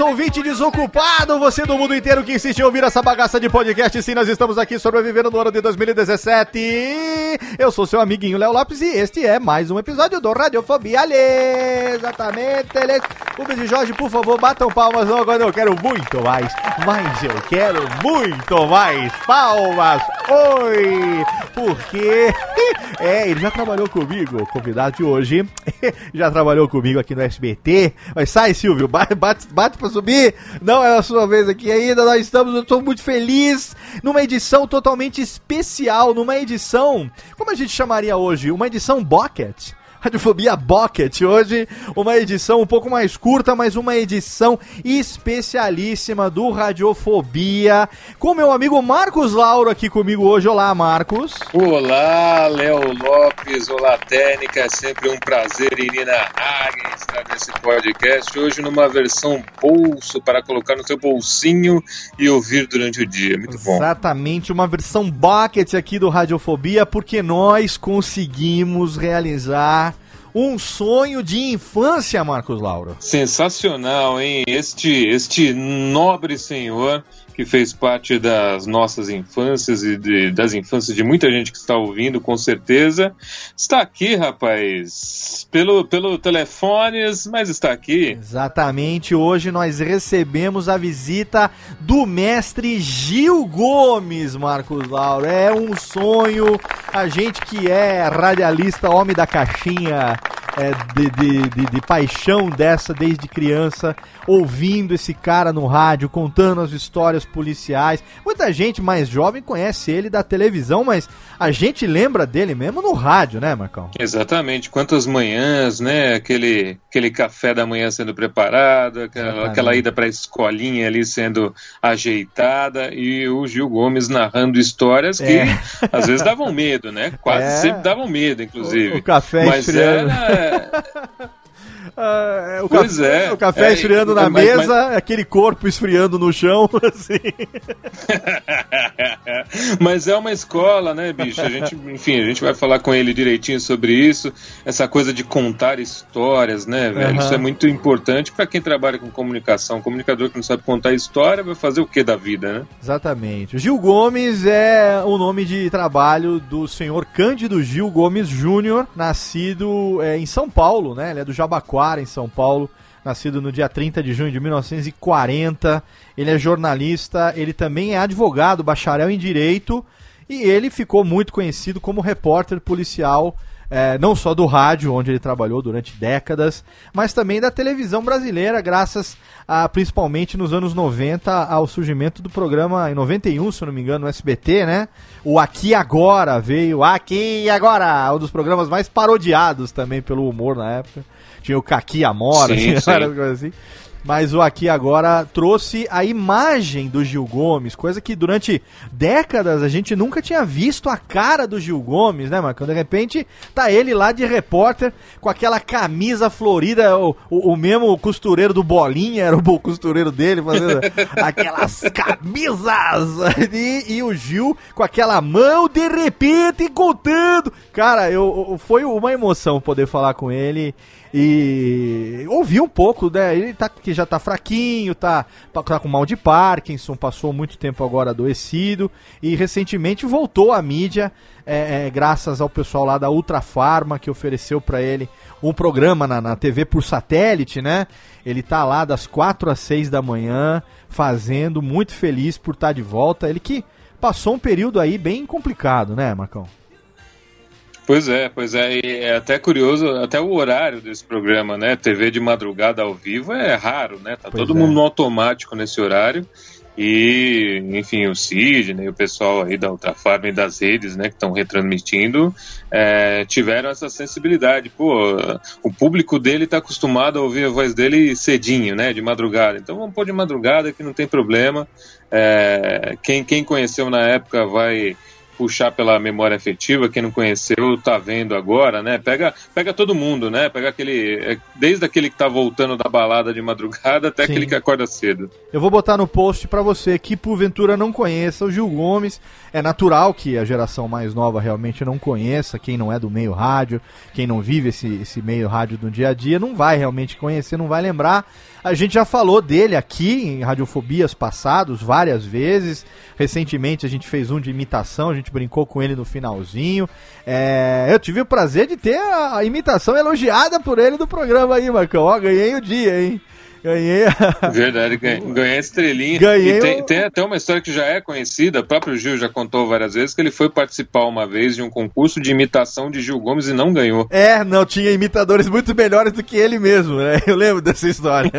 Ouvinte desocupado, você do mundo inteiro que insiste em ouvir essa bagaça de podcast. Sim, nós estamos aqui sobrevivendo no ano de 2017. Eu sou seu amiguinho Léo Lopes e este é mais um episódio do Radiofobia Alê. Exatamente. ele- Rubens e Jorge, por favor, batam palmas não, agora eu quero muito mais. Mas eu quero muito mais palmas. Oi! Porque é, ele já trabalhou comigo, convidado de hoje. já trabalhou comigo aqui no SBT. Mas sai, Silvio, bate, bate, bate pra subir. Não é a sua vez aqui ainda. Nós estamos, eu estou muito feliz numa edição totalmente especial, numa edição, como a gente chamaria hoje? Uma edição Bucket. Radiofobia Bucket hoje, uma edição um pouco mais curta, mas uma edição especialíssima do Radiofobia, com meu amigo Marcos Lauro aqui comigo hoje. Olá, Marcos. Olá, Léo Lopes, olá, Técnica, é sempre um prazer Nina Hagen estar nesse podcast, hoje numa versão bolso para colocar no seu bolsinho e ouvir durante o dia, muito bom. Exatamente, uma versão bucket aqui do Radiofobia, porque nós conseguimos realizar um sonho de infância, Marcos Lauro. Sensacional, hein? Este, este nobre senhor que fez parte das nossas infâncias e de- das infâncias de muita gente que está ouvindo, com certeza. Está aqui, rapaz, pelo, pelo telefones, mas está aqui. Exatamente, hoje nós recebemos a visita do mestre Gil Gomes, Marcos Lauro. É um sonho, a gente que é radialista, homem da caixinha, é, de, de, de- de paixão dessa desde criança, ouvindo esse cara no rádio, contando as histórias policiais. Muita gente mais jovem conhece ele da televisão, mas a gente lembra dele mesmo no rádio, né, Marcão? Exatamente, quantas manhãs, né? Aquele, aquele café da manhã sendo preparado, aquela, aquela ida para a escolinha ali sendo ajeitada e o Gil Gomes narrando histórias que É. às vezes davam medo, né? Quase É. sempre davam medo, inclusive. O- o café Mas esfriando. era, yeah. Ah, o Pois café, é. o café É, esfriando na mas- mesa, aquele corpo esfriando no chão, assim. Mas é uma escola, né, bicho? A gente, enfim, a gente vai falar com ele direitinho sobre isso. Essa coisa de contar histórias, né, velho? Aham. Isso é muito importante para quem trabalha com comunicação. Um comunicador que não sabe contar história vai fazer o que da vida, né? Exatamente. O Gil Gomes é o nome de trabalho do senhor Cândido Gil Gomes Júnior, nascido é, em São Paulo, né? Ele é do Jabaquara, em São Paulo. Nascido no dia 30 de junho de 1940. Ele é jornalista, ele também é advogado, bacharel em direito. E ele ficou muito conhecido como repórter policial, eh, não só do rádio, onde ele trabalhou durante décadas, mas também da televisão brasileira, graças a, principalmente nos anos 90, ao surgimento do programa em 91, se não me engano, no SBT, né? O Aqui Agora veio Aqui Agora, um dos programas mais parodiados também pelo humor na época. Tinha o Caqui Amora, Sim, tinha sim. várias coisas assim. Mas o Aqui Agora trouxe a imagem do Gil Gomes, coisa que durante décadas a gente nunca tinha visto a cara do Gil Gomes, né, Marcão? De repente tá ele lá de repórter com aquela camisa florida, o, o, o mesmo costureiro do Bolinha era o costureiro dele, fazendo aquelas camisas. E, e o Gil com aquela mão de repente contando. Cara, eu, eu- foi uma emoção poder falar com ele e ouvir um pouco, né? Ele tá, que já tá fraquinho, tá, tá com mal de Parkinson, passou muito tempo agora adoecido e recentemente voltou à mídia, é, é, graças ao pessoal lá da Ultra Farma que ofereceu pra ele um programa na, na TV por satélite, né? Ele tá lá das 4 às 6 da manhã, fazendo, muito feliz por estar de volta. Ele que passou um período aí bem complicado, né, Marcão? Pois é, pois é, e é até curioso, até o horário desse programa, né? TV de madrugada ao vivo é raro, né? Tá Pois todo é. mundo no automático nesse horário. E, enfim, o Sidney, o pessoal aí da Ultra Farm e das redes, né, que estão retransmitindo, é, tiveram essa sensibilidade. Pô, o público dele tá acostumado a ouvir a voz dele cedinho, né, de madrugada. Então vamos pôr de madrugada que não tem problema. É, quem, quem conheceu na época vai puxar pela memória afetiva, quem não conheceu tá vendo agora, né? Pega, pega todo mundo, né? Pega aquele, é, desde aquele que tá voltando da balada de madrugada até Sim. aquele que acorda cedo. Eu vou botar no post pra você que porventura não conheça o Gil Gomes. É natural que a geração mais nova realmente não conheça, quem não é do meio rádio, quem não vive esse, esse meio rádio do dia a dia, não vai realmente conhecer, não vai lembrar. A gente já falou dele aqui em Radiofobias passados várias vezes. Recentemente a gente fez um de imitação, a gente brincou com ele no finalzinho. É, eu tive o prazer de ter a, a imitação elogiada por ele do programa aí, Marcão. Ó, ganhei o dia, hein? Ganhei a... Verdade, ganhei, ganhei a estrelinha. Ganhei e tem, o- tem até uma história que já é conhecida, o próprio Gil já contou várias vezes, que ele foi participar uma vez de um concurso de imitação de Gil Gomes e não ganhou. É, não, tinha imitadores muito melhores do que ele mesmo, né? Eu lembro dessa história.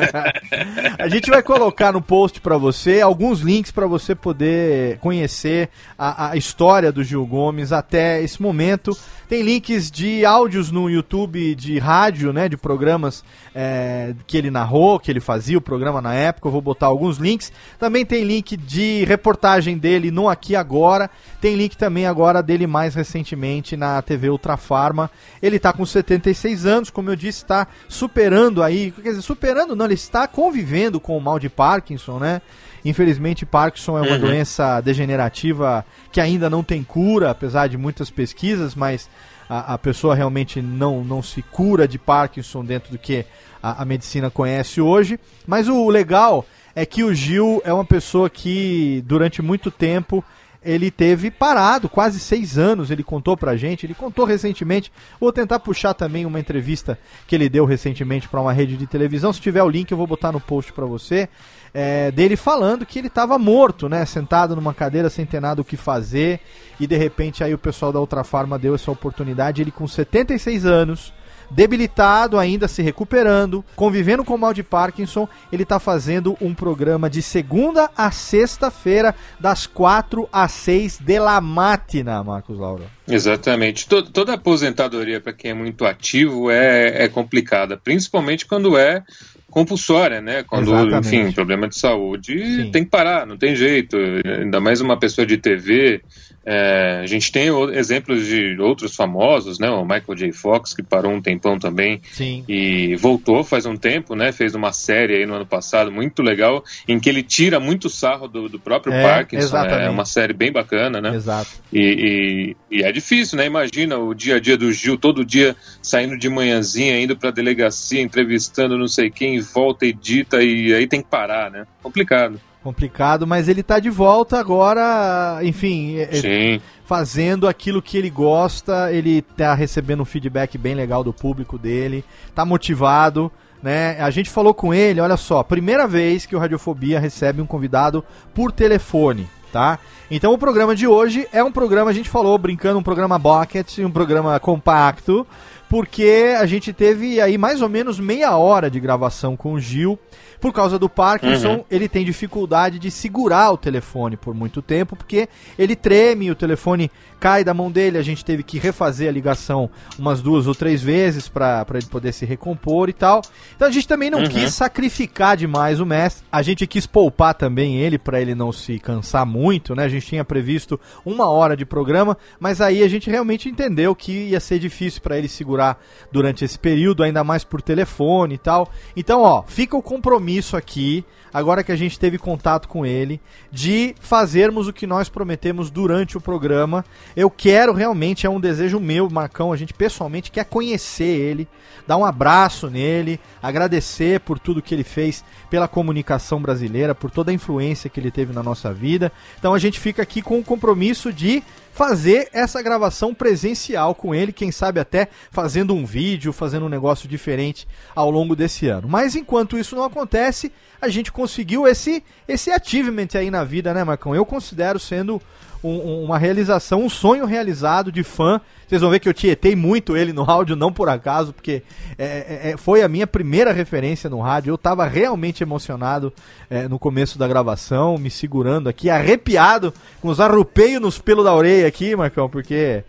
a gente vai colocar no post pra você alguns links pra você poder conhecer a, a história do Gil Gomes até esse momento. Tem links de áudios no YouTube de rádio, né? De programas é, que ele narrou, que ele fazia o programa na época. Eu vou botar alguns links. Também tem link de reportagem dele no Aqui Agora. Tem link também agora dele mais recentemente na TV Ultrafarma. Ele tá com 76 anos, como eu disse, está superando aí, quer dizer, superando não, ele está convivendo com o mal de Parkinson, né? Infelizmente, Parkinson é uma Uhum. doença degenerativa que ainda não tem cura, apesar de muitas pesquisas, mas a, a pessoa realmente não, não se cura de Parkinson dentro do que a, a medicina conhece hoje. Mas o legal é que o Gil é uma pessoa que durante muito tempo ele teve parado, quase seis anos, ele contou pra gente, ele contou recentemente, vou tentar puxar também uma entrevista que ele deu recentemente pra uma rede de televisão, se tiver o link eu vou botar no post pra você, é, dele falando que ele estava morto, né, sentado numa cadeira sem ter nada o que fazer, e de repente aí o pessoal da Ultra Farma deu essa oportunidade, ele com 76 anos, debilitado ainda, se recuperando, convivendo com o mal de Parkinson, ele está fazendo um programa de segunda a sexta-feira, das quatro às seis de la matina, Marcos Lauro. Exatamente. To- toda aposentadoria para quem é muito ativo é, é complicada, principalmente quando é compulsória, né? Quando, Exatamente. enfim, problema de saúde Sim. tem que parar, não tem jeito. Ainda mais uma pessoa de TV, É, a gente tem o- exemplos de outros famosos, né? O Michael J. Fox, que parou um tempão também Sim. e voltou faz um tempo, né? Fez uma série aí no ano passado muito legal, em que ele tira muito sarro do, do próprio É, Parkinson. exatamente. É uma série bem bacana, né? Exato. E, e- e é difícil, né? Imagina o dia a dia do Gil, todo dia saindo de manhãzinha, indo pra delegacia, entrevistando não sei quem, volta, edita e aí tem que parar, né? Complicado. Complicado, mas ele tá de volta agora, enfim, é- é- Sim. fazendo aquilo que ele gosta, ele tá recebendo um feedback bem legal do público dele, tá motivado, né? A gente falou com ele, olha só, primeira vez que o Radiofobia recebe um convidado por telefone, tá? Então o programa de hoje é um programa, a gente falou brincando, um programa bucket, um programa compacto, porque a gente teve aí mais ou menos meia hora de gravação com o Gil. Por causa do Parkinson, Uhum. ele tem dificuldade de segurar o telefone por muito tempo, porque ele treme, o telefone cai da mão dele, a gente teve que refazer a ligação umas duas ou três vezes para ele poder se recompor e tal. Então a gente também não Uhum. quis sacrificar demais o mestre, a gente quis poupar também ele para ele não se cansar muito, né? A gente tinha previsto uma hora de programa, mas aí a gente realmente entendeu que ia ser difícil para ele segurar durante esse período, ainda mais por telefone e tal. Então, ó, fica o compromisso aqui, agora que a gente teve contato com ele, de fazermos o que nós prometemos durante o programa. Eu quero realmente, é um desejo meu, Marcão, a gente pessoalmente quer conhecer ele, dar um abraço nele, agradecer por tudo que ele fez pela comunicação brasileira, por toda a influência que ele teve na nossa vida. Então a gente fica aqui com o compromisso de fazer essa gravação presencial com ele, quem sabe até fazendo um vídeo, fazendo um negócio diferente ao longo desse ano. Mas enquanto isso não acontece, a gente conseguiu esse esse achievement aí na vida, né, Marcão? Eu considero sendo um- um- uma realização, um sonho realizado de fã. Vocês vão ver que eu tietei muito ele no áudio, não por acaso, porque é, é, é, foi a minha primeira referência no rádio. Eu tava realmente emocionado é, no começo da gravação, me segurando aqui, arrepiado, com os arrupeios nos pelos da orelha aqui, Marcão, porque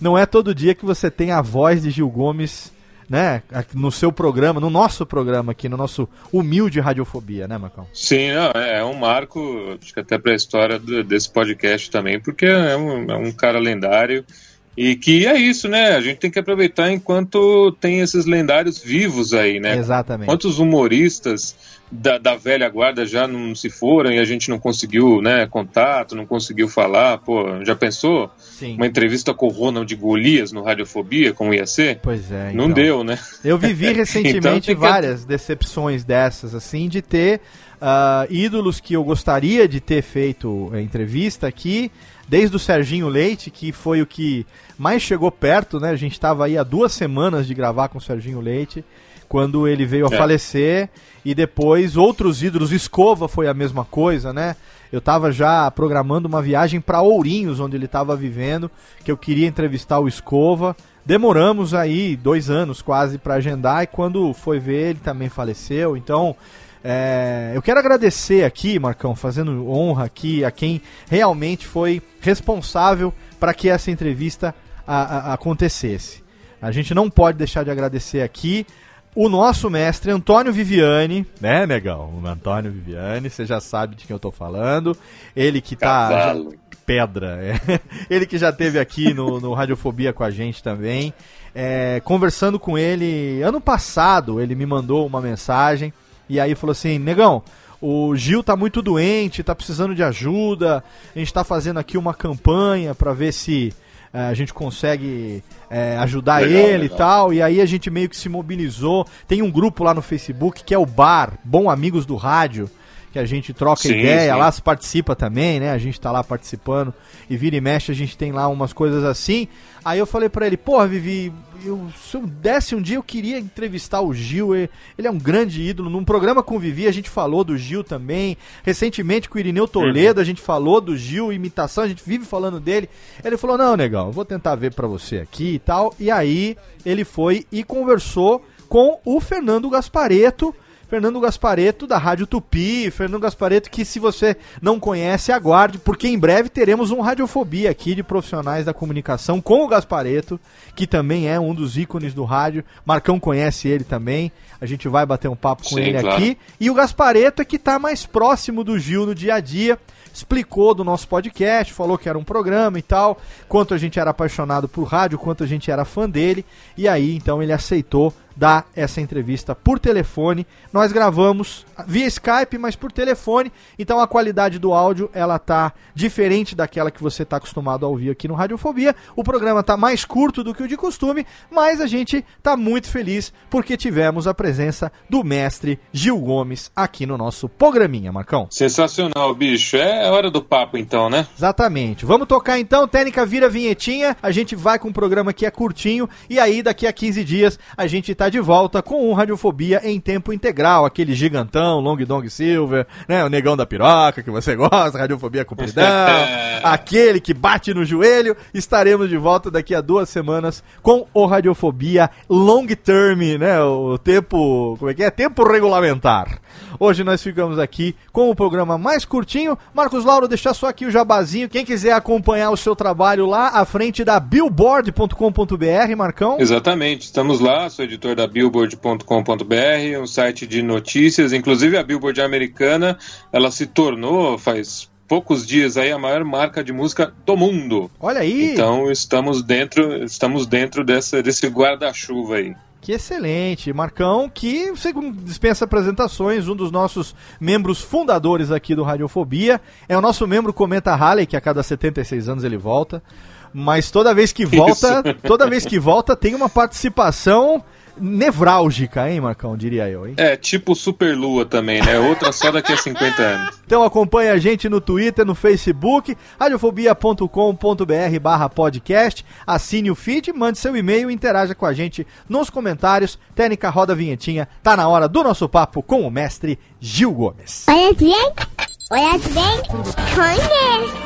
não é todo dia que você tem a voz de Gil Gomes, né, no seu programa, no nosso programa aqui, no nosso humilde radiofobia, né, Marcão? Sim, não, é, é um marco, acho que até para a história do- desse podcast também, porque é um, é um cara lendário e que é isso, né? A gente tem que aproveitar enquanto tem esses lendários vivos aí, né? Exatamente. Quantos humoristas da, da velha guarda já não se foram e a gente não conseguiu, né, contato, não conseguiu falar, pô, já pensou? Sim. Uma entrevista com o Ronald Golias no Radiofobia, como ia ser? Pois é. Não então. deu, né? Eu vivi recentemente Então tem que- várias decepções dessas, assim, de ter ah, ídolos que eu gostaria de ter feito a entrevista aqui, desde o Serginho Leite, que foi o que mais chegou perto, né? A gente estava aí há duas semanas de gravar com o Serginho Leite, quando ele veio a É. falecer, e depois outros ídolos, Escova foi a mesma coisa, né? Eu tava já programando uma viagem para Ourinhos, onde ele estava vivendo, que eu queria entrevistar o Escova. Demoramos aí dois anos quase para agendar e quando foi ver ele também faleceu. Então é, eu quero agradecer aqui, Marcão, fazendo honra aqui a quem realmente foi responsável para que essa entrevista a- a- acontecesse. A gente não pode deixar de agradecer aqui o nosso mestre Antônio Viviane, né, negão? O Antônio Viviane, você já sabe de quem eu tô falando. Ele que tá. Pedra, é. Ele que já teve aqui no, no Radiofobia com a gente também. É, conversando com ele ano passado, ele me mandou uma mensagem e aí falou assim: Negão, o Gil tá muito doente, tá precisando de ajuda. A gente tá fazendo aqui uma campanha para ver se a gente consegue é, ajudar Legal, ele e legal. tal. E aí a gente meio que se mobilizou. Tem um grupo lá no Facebook que é o Bar, Bom Amigos do Rádio, que a gente troca Sim, ideia, sim. lá se participa também, né? A gente tá lá participando e vira e mexe, a gente tem lá umas coisas assim. Aí eu falei pra ele, porra, Vivi, eu, se eu desse um dia eu queria entrevistar o Gil, ele é um grande ídolo. Num programa com o Vivi a gente falou do Gil também. Recentemente com o Irineu Toledo a gente falou do Gil, imitação, a gente vive falando dele. Ele falou, não, negão, eu vou tentar ver pra você aqui e tal. E aí ele foi e conversou com o Fernando Gaspareto, Fernando Gaspareto da Rádio Tupi. Fernando Gaspareto que se você não conhece, aguarde, porque em breve teremos um Radiofobia aqui de profissionais da comunicação com o Gaspareto, que também é um dos ícones do rádio. Marcão conhece ele também. A gente vai bater um papo com Sim, ele claro. aqui. E o Gaspareto é que tá mais próximo do Gil no dia a dia. Explicou do nosso podcast, falou que era um programa e tal, quanto a gente era apaixonado por rádio, quanto a gente era fã dele. E aí, então, ele aceitou dar essa entrevista por telefone. Nós gravamos via Skype, mas por telefone. Então a qualidade do áudio ela tá diferente daquela que você está acostumado a ouvir aqui no Radiofobia. O programa tá mais curto do que o de costume, mas a gente tá muito feliz porque tivemos a presença do mestre Gil Gomes aqui no nosso programinha, Marcão. Sensacional, bicho. É hora do papo então, né? Exatamente. Vamos tocar então, Técnica vira vinhetinha. A gente vai com um programa que é curtinho e aí daqui a 15 dias a gente tá de volta com um Radiofobia em tempo integral, aquele gigantão, Long Dong Silver, né, o negão da piroca que você gosta, Radiofobia compridão, aquele que bate no joelho. Estaremos de volta daqui a duas semanas com o Radiofobia Long Term, né, o tempo, como é que é? Tempo regulamentar. Hoje nós ficamos aqui com o programa mais curtinho. Marcos Lauro, deixar só aqui o jabazinho. Quem quiser acompanhar o seu trabalho lá à frente da billboard.com.br, Marcão. Exatamente, estamos lá, sou editor da Billboard.com.br, um site de notícias, inclusive a Billboard americana, ela se tornou faz poucos dias aí a maior marca de música do mundo. Olha aí. Então estamos dentro, estamos dentro dessa, desse guarda-chuva aí. Que excelente. Marcão, que segundo dispensa apresentações, um dos nossos membros fundadores aqui do Radiofobia. É o nosso membro Comenta Halley, que a cada 76 anos ele volta. Mas toda vez que volta, Isso. toda vez que volta, tem uma participação nevrálgica, hein, Marcão, diria eu, hein? É, tipo Superlua também, né? Outra só daqui a 50 anos. Então acompanha a gente no Twitter, no Facebook, radiofobia.com.br barra podcast, assine o feed, mande seu e-mail e interaja com a gente nos comentários. Técnica Roda a Vinhetinha, tá na hora do nosso papo com o mestre Gil Gomes. Olha bem, olha bem, conhece.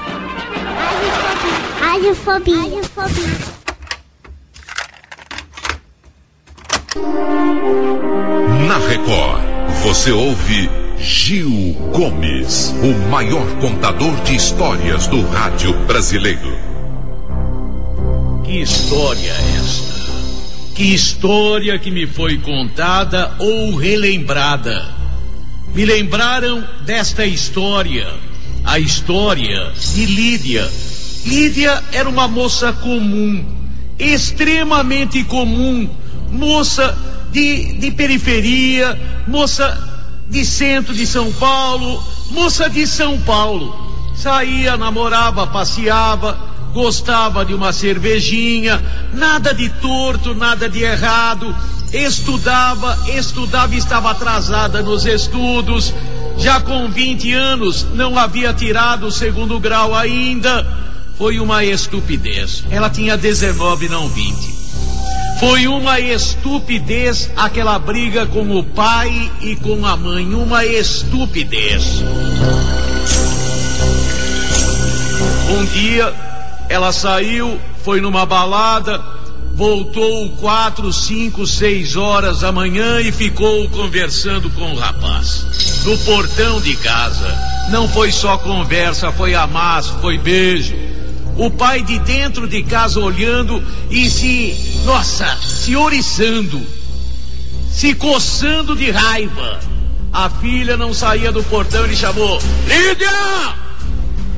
Radiofobia. Radiofobia. Na Record, você ouve Gil Gomes, o maior contador de histórias do rádio brasileiro. Que história é esta? Que história que me foi contada ou relembrada? Me lembraram desta história, a história de Lídia. Lídia era uma moça comum, extremamente comum, moça de, de periferia, moça de centro de São Paulo, moça de São Paulo. Saía, namorava, passeava, gostava de uma cervejinha, nada de torto, nada de errado. Estudava, estudava estava atrasada nos estudos. Já com 20 anos, não havia tirado o segundo grau ainda. Foi uma estupidez. Ela tinha 19, não 20. Foi uma estupidez aquela briga com o pai e com a mãe. Uma estupidez. Um dia ela saiu, foi numa balada, voltou quatro, cinco, seis horas da manhã e ficou conversando com o rapaz. No portão de casa. Não foi só conversa, foi amasso, foi beijo. O pai de dentro de casa olhando e se, nossa, se oriçando, se coçando de raiva. A filha não saía do portão, ele chamou: Lídia!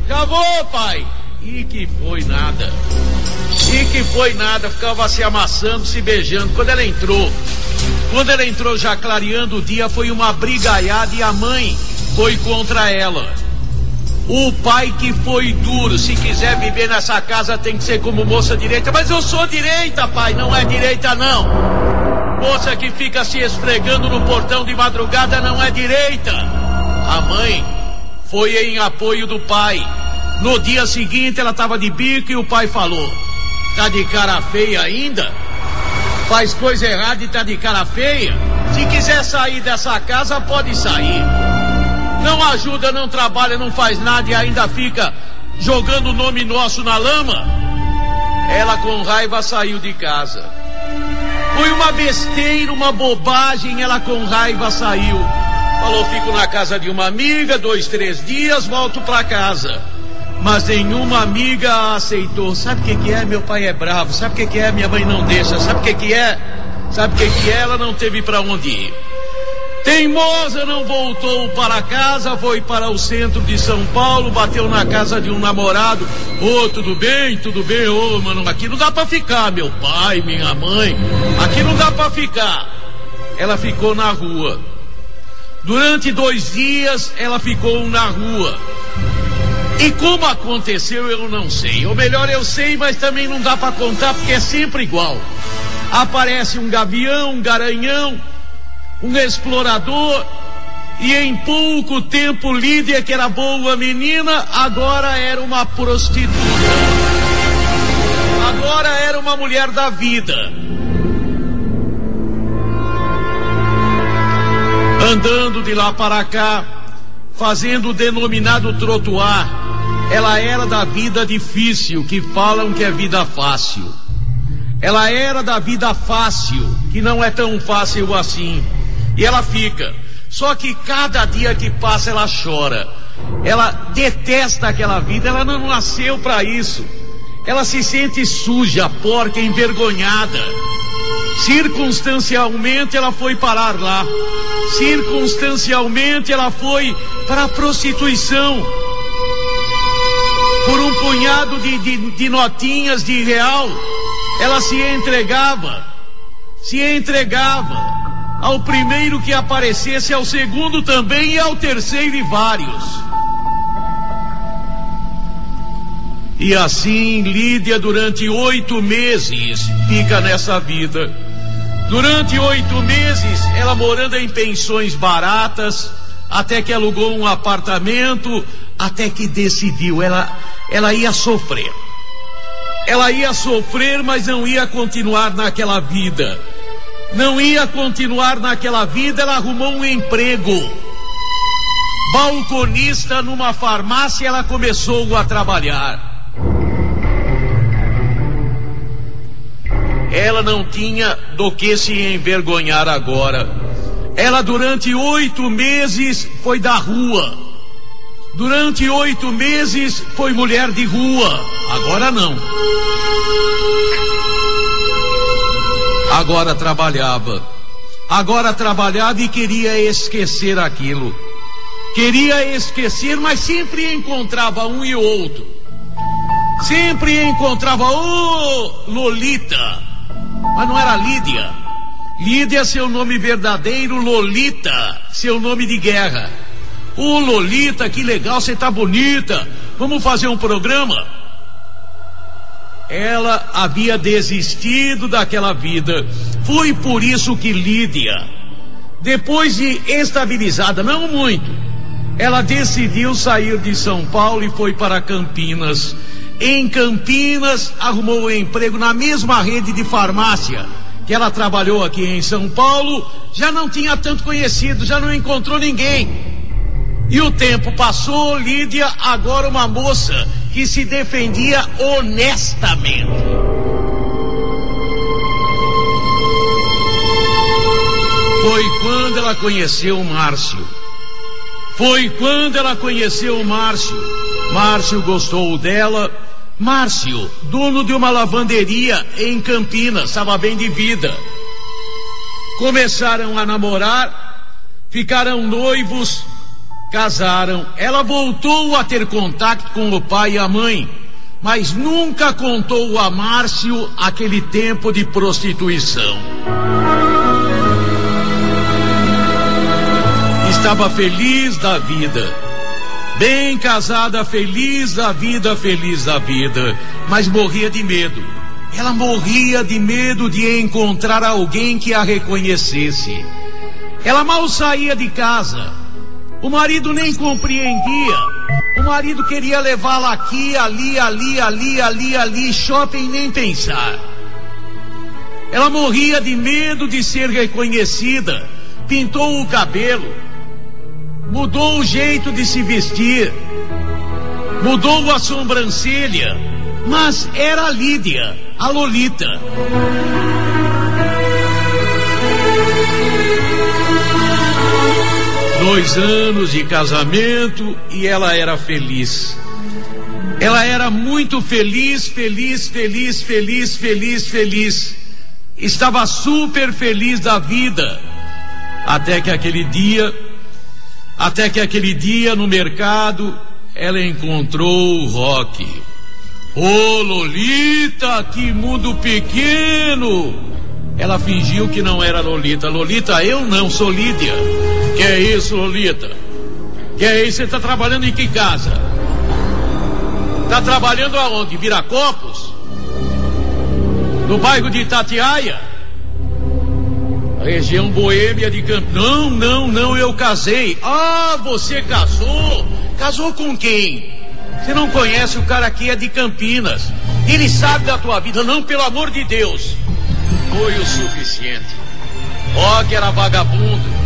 Já vou, pai! E que foi nada. E que foi nada, ficava se amassando, se beijando. Quando ela entrou, quando ela entrou já clareando o dia, foi uma brigaiada e a mãe foi contra ela. O pai que foi duro, se quiser viver nessa casa tem que ser como moça direita. Mas eu sou direita, pai, não é direita não. Moça que fica se esfregando no portão de madrugada não é direita. A mãe foi em apoio do pai. No dia seguinte ela estava de bico e o pai falou: Tá de cara feia ainda? Faz coisa errada e tá de cara feia? Se quiser sair dessa casa, pode sair. Não ajuda, não trabalha, não faz nada e ainda fica jogando o nome nosso na lama. Ela com raiva saiu de casa. Foi uma besteira, uma bobagem, ela com raiva saiu. Falou, fico na casa de uma amiga, dois, três dias, volto para casa. Mas nenhuma amiga aceitou. Sabe o que, que é? Meu pai é bravo. Sabe o que, que é? Minha mãe não deixa. Sabe o que, que é? Sabe o que, que é? Ela não teve para onde ir. Teimosa não voltou para casa, foi para o centro de São Paulo, bateu na casa de um namorado. Ô, oh, tudo bem? Tudo bem? Ô, oh, mano, aqui não dá para ficar, meu pai, minha mãe. Aqui não dá para ficar. Ela ficou na rua. Durante dois dias, ela ficou na rua. E como aconteceu, eu não sei. Ou melhor, eu sei, mas também não dá para contar porque é sempre igual. Aparece um gavião, um garanhão um explorador, e em pouco tempo Lídia, que era boa menina, agora era uma prostituta. Agora era uma mulher da vida. Andando de lá para cá, fazendo o denominado trotuar. Ela era da vida difícil, que falam que é vida fácil. Ela era da vida fácil, que não é tão fácil assim. E ela fica. Só que cada dia que passa ela chora. Ela detesta aquela vida, ela não nasceu para isso. Ela se sente suja, porca, envergonhada. Circunstancialmente ela foi parar lá. Circunstancialmente ela foi para a prostituição. Por um punhado de, de, de notinhas de real, ela se entregava. Se entregava ao primeiro que aparecesse, ao segundo também e ao terceiro e vários. E assim Lídia, durante oito meses, fica nessa vida. Durante oito meses, ela morando em pensões baratas, até que alugou um apartamento, até que decidiu, ela, ela ia sofrer. Ela ia sofrer, mas não ia continuar naquela vida não ia continuar naquela vida, ela arrumou um emprego. Balconista numa farmácia, ela começou a trabalhar. Ela não tinha do que se envergonhar agora. Ela, durante oito meses, foi da rua. Durante oito meses, foi mulher de rua. Agora não agora trabalhava. Agora trabalhava e queria esquecer aquilo. Queria esquecer, mas sempre encontrava um e outro. Sempre encontrava, ô oh, Lolita. Mas não era Lídia. Lídia é seu nome verdadeiro, Lolita, seu nome de guerra. Ô oh, Lolita, que legal, você tá bonita. Vamos fazer um programa? Ela havia desistido daquela vida. Foi por isso que Lídia, depois de estabilizada, não muito, ela decidiu sair de São Paulo e foi para Campinas. Em Campinas, arrumou um emprego na mesma rede de farmácia que ela trabalhou aqui em São Paulo. Já não tinha tanto conhecido, já não encontrou ninguém. E o tempo passou, Lídia, agora uma moça que se defendia honestamente. Foi quando ela conheceu o Márcio. Foi quando ela conheceu o Márcio. Márcio gostou dela. Márcio, dono de uma lavanderia em Campinas, estava bem de vida. Começaram a namorar, ficaram noivos, casaram. Ela voltou a ter contato com o pai e a mãe, mas nunca contou a Márcio aquele tempo de prostituição. Estava feliz da vida, bem casada, feliz da vida, feliz da vida, mas morria de medo. Ela morria de medo de encontrar alguém que a reconhecesse. Ela mal saía de casa o marido nem compreendia. O marido queria levá-la aqui, ali, ali, ali, ali, ali, shopping, nem pensar. Ela morria de medo de ser reconhecida. Pintou o cabelo, mudou o jeito de se vestir, mudou a sobrancelha, mas era a Lídia, a Lolita. Dois anos de casamento e ela era feliz. Ela era muito feliz, feliz, feliz, feliz, feliz, feliz. Estava super feliz da vida. Até que aquele dia, até que aquele dia no mercado, ela encontrou o Rock. Ô Lolita, que mundo pequeno! Ela fingiu que não era Lolita. Lolita, eu não, sou Lídia. Que é isso, Lolita? Que é isso? Você está trabalhando em que casa? Está trabalhando aonde? Viracopos? No bairro de Itatiaia? Região boêmia de Campinas. Não, não, não, eu casei. Ah, você casou? Casou com quem? Você não conhece o cara aqui é de Campinas. Ele sabe da tua vida, não, pelo amor de Deus. Foi o suficiente. Ó que era vagabundo.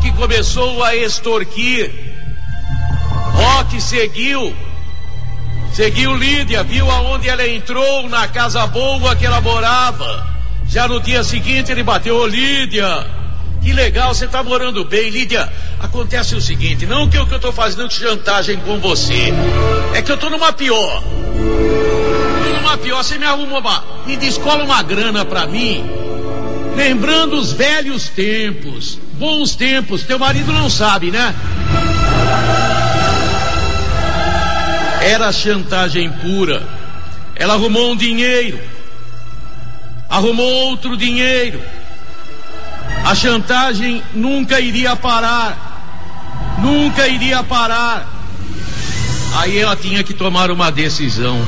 Que começou a extorquir. Que seguiu. Seguiu Lídia, viu aonde ela entrou, na casa boa que ela morava. Já no dia seguinte ele bateu, ô Lídia, que legal, você tá morando bem, Lídia. Acontece o seguinte, não que eu, tô fazendo chantagem com você, é que eu tô numa pior. Tô numa pior, você me arruma uma, me descola uma grana pra mim, lembrando os velhos tempos, bons tempos, teu marido não sabe, né? Era chantagem pura. Ela arrumou um dinheiro, arrumou outro dinheiro. A chantagem nunca iria parar, nunca iria parar. Aí ela tinha que tomar uma decisão.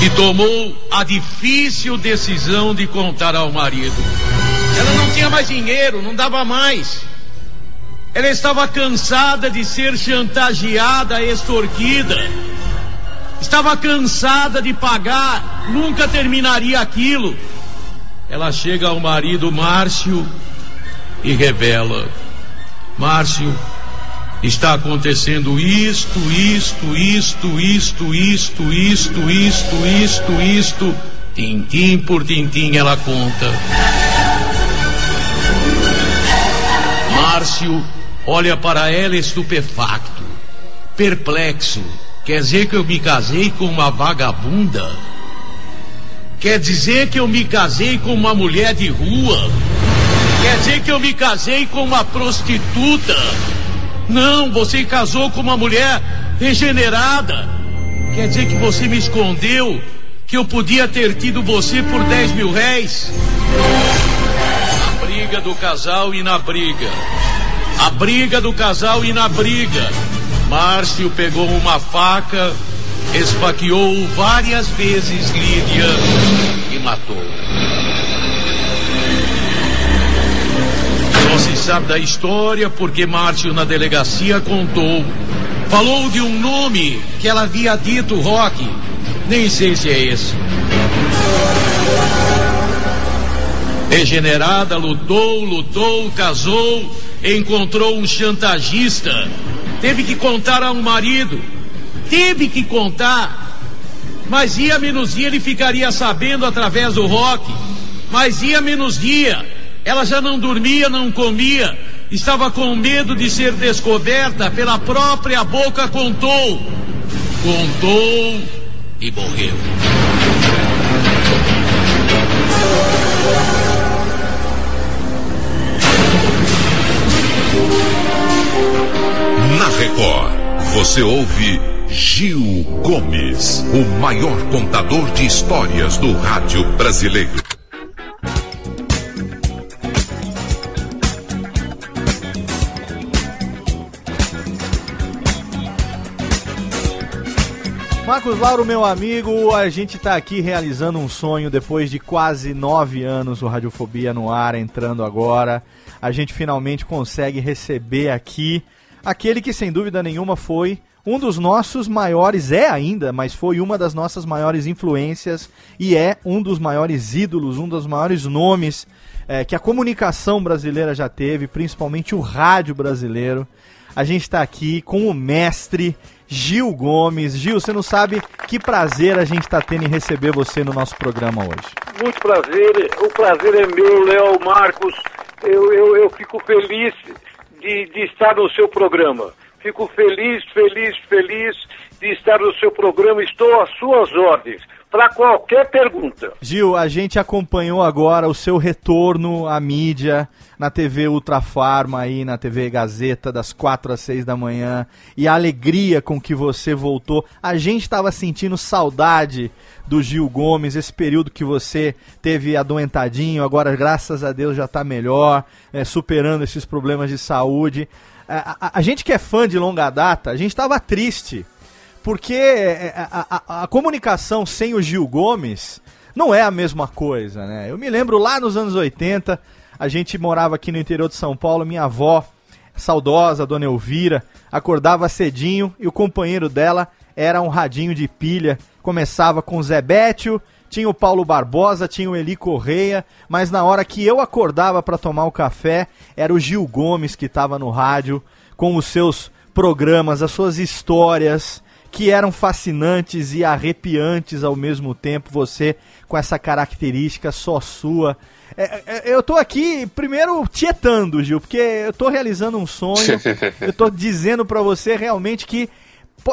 E tomou a difícil decisão de contar ao marido. Ela não tinha mais dinheiro, não dava mais. Ela estava cansada de ser chantageada, extorquida. Estava cansada de pagar, nunca terminaria aquilo. Ela chega ao marido Márcio e revela: Márcio, está acontecendo isto, isto, isto, isto, isto, isto, isto, isto, isto. Tintim por tintim ela conta. Márcio olha para ela estupefacto, perplexo. Quer dizer que eu me casei com uma vagabunda? Quer dizer que eu me casei com uma mulher de rua? Quer dizer que eu me casei com uma prostituta? Não, você casou com uma mulher regenerada. Quer dizer que você me escondeu que eu podia ter tido você por 10 mil réis? A briga do casal e na briga. A briga do casal e na briga. Márcio pegou uma faca, esfaqueou várias vezes Lídia e matou. Se sabe da história porque Márcio na delegacia contou. Falou de um nome que ela havia dito, Rock. Nem sei se é esse. Regenerada, lutou, lutou, casou, encontrou um chantagista. Teve que contar a um marido. Teve que contar. Mas ia menos dia ele ficaria sabendo através do rock. Mas ia menos dia. Ela já não dormia, não comia. Estava com medo de ser descoberta. Pela própria boca contou. Contou e morreu. Na Record, você ouve Gil Gomes, o maior contador de histórias do rádio brasileiro. Marcos Lauro, meu amigo, a gente tá aqui realizando um sonho depois de quase nove anos o Radiofobia no ar, entrando agora. A gente finalmente consegue receber aqui aquele que sem dúvida nenhuma foi um dos nossos maiores, é ainda, mas foi uma das nossas maiores influências e é um dos maiores ídolos, um dos maiores nomes é, que a comunicação brasileira já teve, principalmente o rádio brasileiro. A gente está aqui com o mestre Gil Gomes. Gil, você não sabe que prazer a gente está tendo em receber você no nosso programa hoje. Muito prazer, o prazer é meu, Léo Marcos. Eu, eu, eu fico feliz de, de estar no seu programa. Fico feliz, feliz, feliz de estar no seu programa. Estou às suas ordens para qualquer pergunta. Gil, a gente acompanhou agora o seu retorno à mídia na TV Ultrafarma aí, na TV Gazeta, das 4 às 6 da manhã, e a alegria com que você voltou. A gente estava sentindo saudade do Gil Gomes, esse período que você teve adoentadinho, agora graças a Deus já está melhor, é, superando esses problemas de saúde. A, a, a gente que é fã de longa data, a gente estava triste porque é, a, a, a, comunicação sem o Gil Gomes não é a mesma coisa, né? Eu me lembro lá nos anos 80, a gente morava aqui no interior de São Paulo, minha avó, saudosa, dona Elvira, acordava cedinho e o companheiro dela era um radinho de pilha. Começava com Zé Bétio, tinha o Paulo Barbosa, tinha o Eli Correia, mas na hora que eu acordava para tomar o café, era o Gil Gomes que estava no rádio com os seus programas, as suas histórias, que eram fascinantes e arrepiantes ao mesmo tempo, você com essa característica só sua. É, é, eu tô aqui, primeiro, tietando, Gil, porque eu tô realizando um sonho, eu tô dizendo para você realmente que,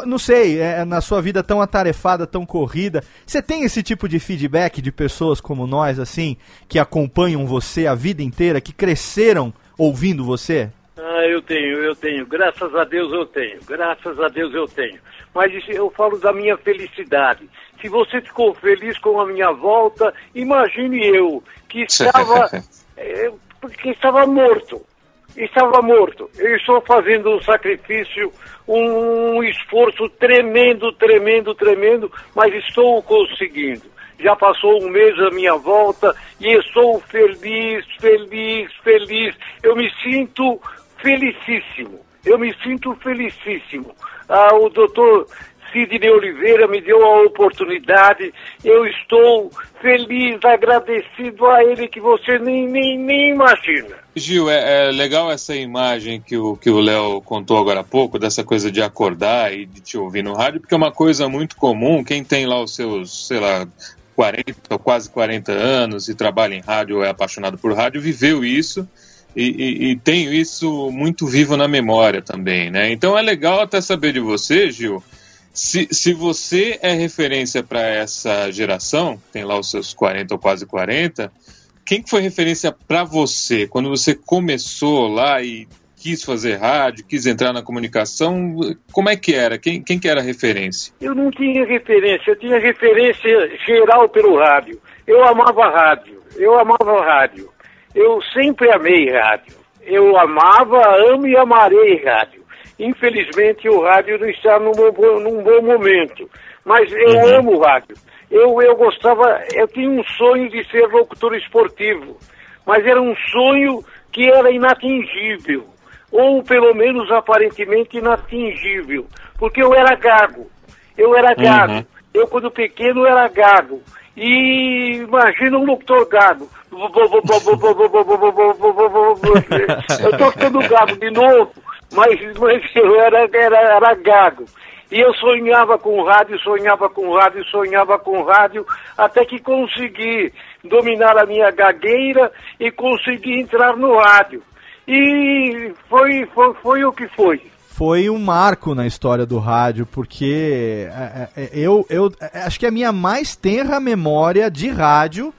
não sei, é, na sua vida tão atarefada, tão corrida, você tem esse tipo de feedback de pessoas como nós, assim, que acompanham você a vida inteira, que cresceram ouvindo você? Ah, eu tenho, eu tenho. Graças a Deus eu tenho. Graças a Deus eu tenho mas eu falo da minha felicidade. Se você ficou feliz com a minha volta, imagine eu, que estava, é, que estava morto. Estava morto. Eu estou fazendo um sacrifício, um esforço tremendo, tremendo, tremendo, mas estou conseguindo. Já passou um mês a minha volta e estou feliz, feliz, feliz. Eu me sinto felicíssimo. Eu me sinto felicíssimo ah, o doutor Sidney Oliveira me deu a oportunidade. Eu estou feliz, agradecido a ele que você nem, nem, nem imagina. Gil, é, é, legal essa imagem que o que o Léo contou agora há pouco, dessa coisa de acordar e de te ouvir no rádio, porque é uma coisa muito comum. Quem tem lá os seus, sei lá, 40 ou quase 40 anos e trabalha em rádio é apaixonado por rádio, viveu isso e, e, e, tenho isso muito vivo na memória também, né? Então é legal até saber de você, Gil, se, se você é referência para essa geração, tem lá os seus 40 ou quase 40, quem que foi referência para você quando você começou lá e quis fazer rádio, quis entrar na comunicação, como é que era? Quem, quem que era a referência? Eu não tinha referência, eu tinha referência geral pelo rádio. Eu amava rádio, eu amava rádio. Eu sempre amei rádio. Eu amava, amo e amarei rádio. Infelizmente o rádio não está num bom, num bom momento. Mas eu uhum. amo rádio. Eu, eu gostava, eu tinha um sonho de ser locutor esportivo. Mas era um sonho que era inatingível. Ou pelo menos aparentemente inatingível. Porque eu era gago. Eu era gago. Uhum. Eu, quando pequeno, era gago. E imagina um locutor gago. Eu tô ficando gago de novo, mas, mas eu era, era, era gago. E eu sonhava com rádio, sonhava com rádio, sonhava com rádio, até que consegui dominar a minha gagueira e consegui entrar no rádio. E foi, foi, foi o que foi foi um marco na história do rádio, porque é, é, é, eu, eu acho que a minha mais tenra memória de rádio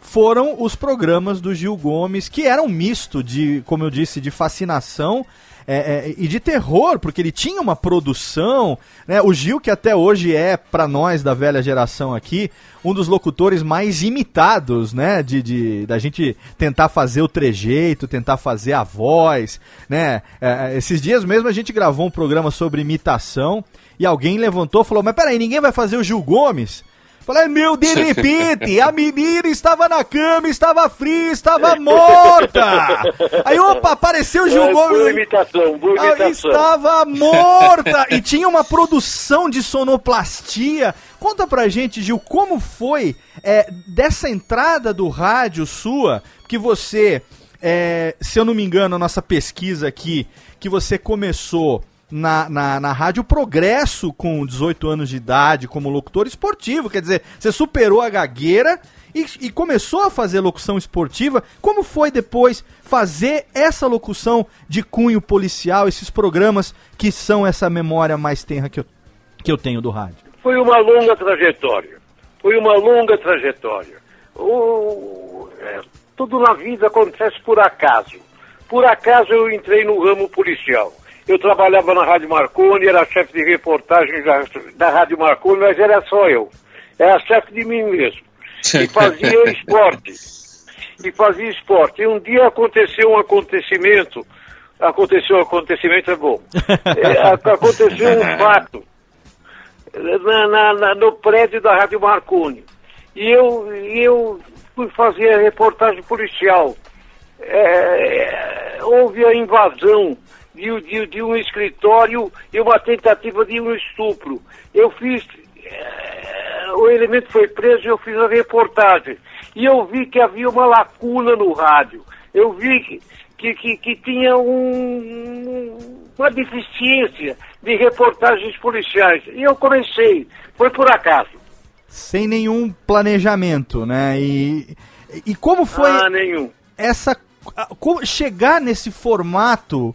foram os programas do Gil Gomes, que eram um misto de, como eu disse, de fascinação é, é, e de terror, porque ele tinha uma produção. Né? O Gil, que até hoje é, para nós da velha geração aqui, um dos locutores mais imitados, né? De, de da gente tentar fazer o trejeito, tentar fazer a voz, né? É, esses dias mesmo a gente gravou um programa sobre imitação e alguém levantou e falou: Mas peraí, ninguém vai fazer o Gil Gomes? Falei, meu, de repente, a menina estava na cama, estava fria, estava morta. Aí, opa, apareceu o Gil Gomes. Boa imitação, boa imitação. Estava morta. E tinha uma produção de sonoplastia. Conta pra gente, Gil, como foi é, dessa entrada do rádio sua, que você é, se eu não me engano, a nossa pesquisa aqui, que você começou na, na, na Rádio Progresso com 18 anos de idade como locutor esportivo, quer dizer, você superou a gagueira e, e começou a fazer locução esportiva. Como foi depois fazer essa locução de cunho policial, esses programas que são essa memória mais tenra que eu, que eu tenho do rádio? Foi uma longa trajetória. Foi uma longa trajetória. O, é, tudo na vida acontece por acaso. Por acaso eu entrei no ramo policial. Eu trabalhava na Rádio Marconi, era chefe de reportagem da, da Rádio Marconi, mas era só eu. Era chefe de mim mesmo. E fazia esporte. E fazia esporte. E um dia aconteceu um acontecimento. Aconteceu um acontecimento, é bom. É, aconteceu um fato na, na, na, no prédio da Rádio Marconi. E eu, eu fui fazer a reportagem policial. É, houve a invasão de, de, de, um escritório e uma tentativa de um estupro. Eu fiz. É, o elemento foi preso e eu fiz a reportagem. E eu vi que havia uma lacuna no rádio. Eu vi que, que, que, que tinha um, uma deficiência de reportagens policiais. E eu comecei. Foi por acaso. Sem nenhum planejamento, né? E, e como foi. Ah, nenhum. Essa. Como chegar nesse formato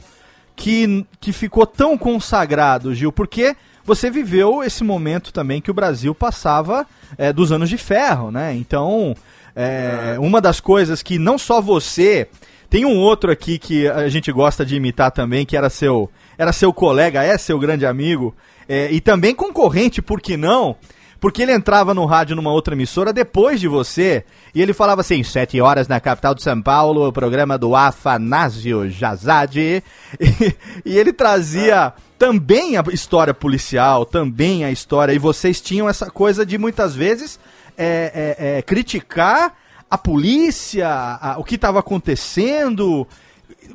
que, que ficou tão consagrado, Gil? Porque você viveu esse momento também que o Brasil passava é, dos anos de ferro, né? Então, é, uma das coisas que não só você. Tem um outro aqui que a gente gosta de imitar também, que era seu, era seu colega, é seu grande amigo, é, e também concorrente, por que não? Porque ele entrava no rádio numa outra emissora depois de você, e ele falava assim, sete horas na capital de São Paulo, o programa do Afanásio Jazade, e, e ele trazia também a história policial, também a história, e vocês tinham essa coisa de muitas vezes é, é, é, criticar a polícia, a, o que estava acontecendo.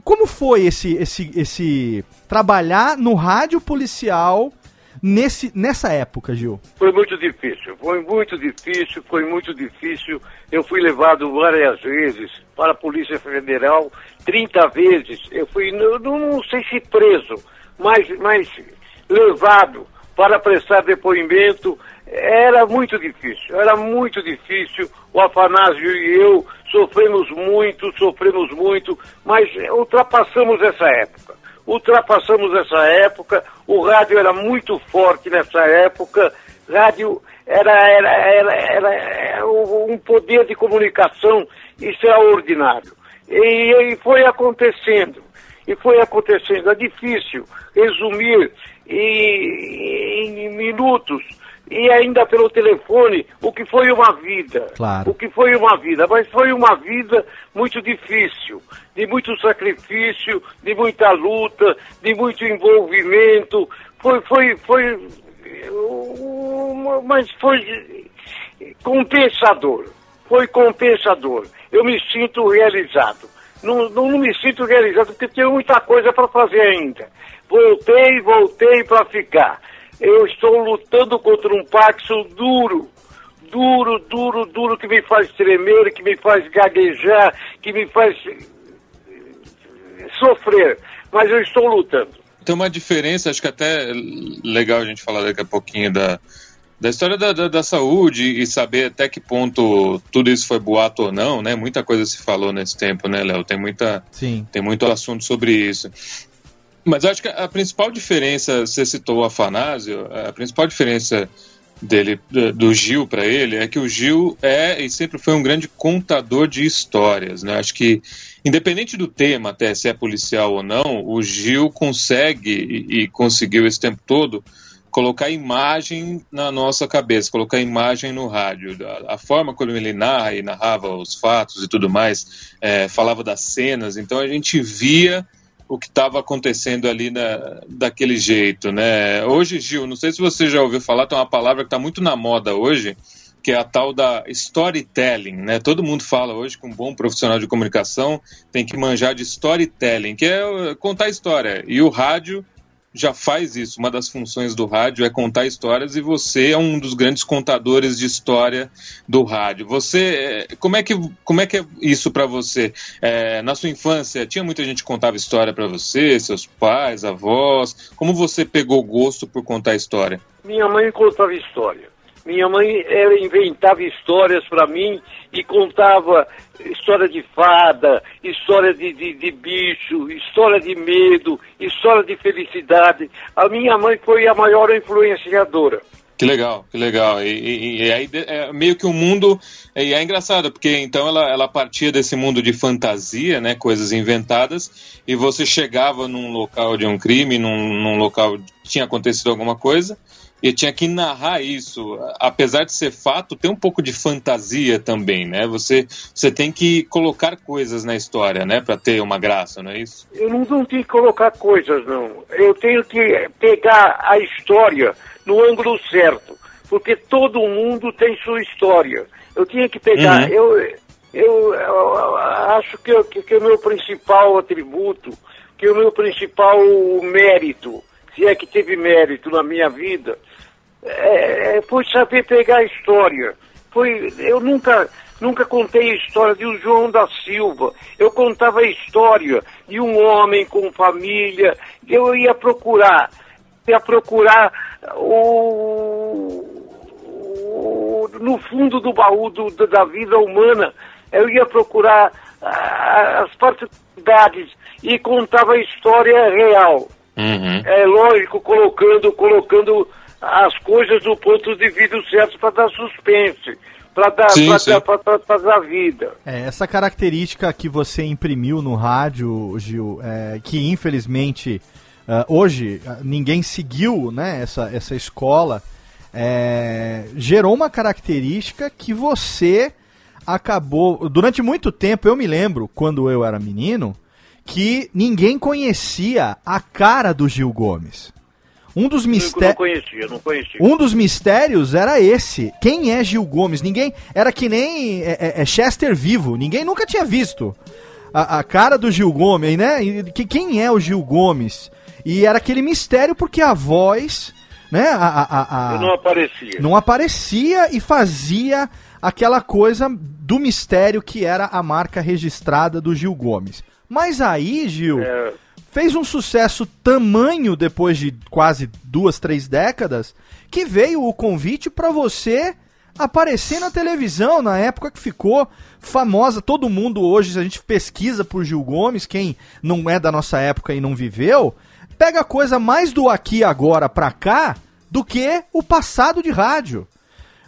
Como foi esse, esse, esse trabalhar no rádio policial nesse, nessa época, Gil? Foi muito difícil, foi muito difícil, foi muito difícil. Eu fui levado várias vezes para a Polícia Federal, 30 vezes. Eu fui, não, não sei se preso, mas, mas levado para prestar depoimento. Era muito difícil, era muito difícil. O Afanásio e eu sofremos muito, sofremos muito, mas ultrapassamos essa época. Ultrapassamos essa época, o rádio era muito forte nessa época, rádio era, era, era, era, era um poder de comunicação extraordinário. E, e foi acontecendo, e foi acontecendo. É difícil resumir em, em minutos e ainda pelo telefone o que foi uma vida. Claro. O que foi uma vida, mas foi uma vida muito difícil, de muito sacrifício, de muita luta, de muito envolvimento. Foi, foi, foi, mas foi compensador. Foi compensador. Eu me sinto realizado. Não, não, não me sinto realizado porque tenho muita coisa para fazer ainda. Voltei, voltei para ficar eu estou lutando contra um paxo duro, duro, duro, duro, que me faz tremer, que me faz gaguejar, que me faz sofrer. Mas eu estou lutando. Tem uma diferença, acho que até é legal a gente falar daqui a pouquinho da, da história da, da, da, saúde e saber até que ponto tudo isso foi boato ou não, né? Muita coisa se falou nesse tempo, né, Léo? Tem muita, Sim. tem muito assunto sobre isso. Mas acho que a principal diferença, você citou o Afanásio, a principal diferença dele, do Gil para ele, é que o Gil é e sempre foi um grande contador de histórias, né? Acho que independente do tema, até se é policial ou não, o Gil consegue e, e conseguiu esse tempo todo colocar imagem na nossa cabeça, colocar imagem no rádio. A, a forma como ele narra e narrava os fatos e tudo mais, é, falava das cenas, então a gente via o que estava acontecendo ali na, daquele jeito, né? Hoje, Gil, não sei se você já ouviu falar, tem uma palavra que está muito na moda hoje, que é a tal da storytelling, né? Todo mundo fala hoje que um bom profissional de comunicação tem que manjar de storytelling, que é contar história. E o rádio já faz isso. Uma das funções do rádio é contar histórias e você é um dos grandes contadores de história do rádio. Você, é, como é que, como é, que é isso para você? É, na sua infância, tinha muita gente que contava história para você, seus pais, avós. Como você pegou gosto por contar história? Minha mãe contava história. Minha mãe ela inventava histórias para mim e contava história de fada, história de, de, de, bicho, história de medo, história de felicidade. A minha mãe foi a maior influenciadora. Que legal, que legal. E, e, e aí é meio que um mundo. E é engraçado, porque então ela, ela partia desse mundo de fantasia, né? Coisas inventadas, e você chegava num local de um crime, num, num local que tinha acontecido alguma coisa, e tinha que narrar isso. Apesar de ser fato, tem um pouco de fantasia também, né? Você, você tem que colocar coisas na história, né? Para ter uma graça, não é isso? Eu não, não tenho que colocar coisas, não. Eu tenho que pegar a história no ângulo certo, porque todo mundo tem sua história. Eu tinha que pegar. Uhum. Eu, eu, eu, acho que, que, que o meu principal atributo, que o meu principal mérito, se é que teve mérito na minha vida, é, é, foi saber pegar a história. Foi, eu nunca, nunca contei a história de um João da Silva. Eu contava a história de um homem com família. Eu ia procurar, ia procurar o, o no fundo do baú do, da vida humana. Eu ia procurar as particularidades e contava a história real. Uhum. É lógico, colocando, colocando as coisas do ponto de vista certo para dar suspense, para dar, sim, pra, sim. Dar, pra, pra, pra dar vida. É, essa característica que você imprimiu no rádio, Gil, é, que infelizmente uh, hoje uh, ninguém seguiu né, essa, essa escola, é, gerou uma característica que você acabou. Durante muito tempo, eu me lembro, quando eu era menino, que ninguém conhecia a cara do Gil Gomes. Um dos mistérios. Não conhecia, não conhecia. Um dos mistérios era esse. Quem é Gil Gomes? Ninguém. Era que nem é, é, é Chester vivo. Ninguém nunca tinha visto a, a, cara do Gil Gomes, né? Que, quem é o Gil Gomes? E era aquele mistério porque a voz, né? A, a, a, não aparecia. Não aparecia e fazia aquela coisa do mistério que era a marca registrada do Gil Gomes. Mas aí, Gil. É fez um sucesso tamanho depois de quase duas, três décadas, que veio o convite para você aparecer na televisão na época que ficou famosa. Todo mundo hoje, a gente pesquisa por Gil Gomes, quem não é da nossa época e não viveu, pega coisa mais do aqui agora pra cá do que o passado de rádio,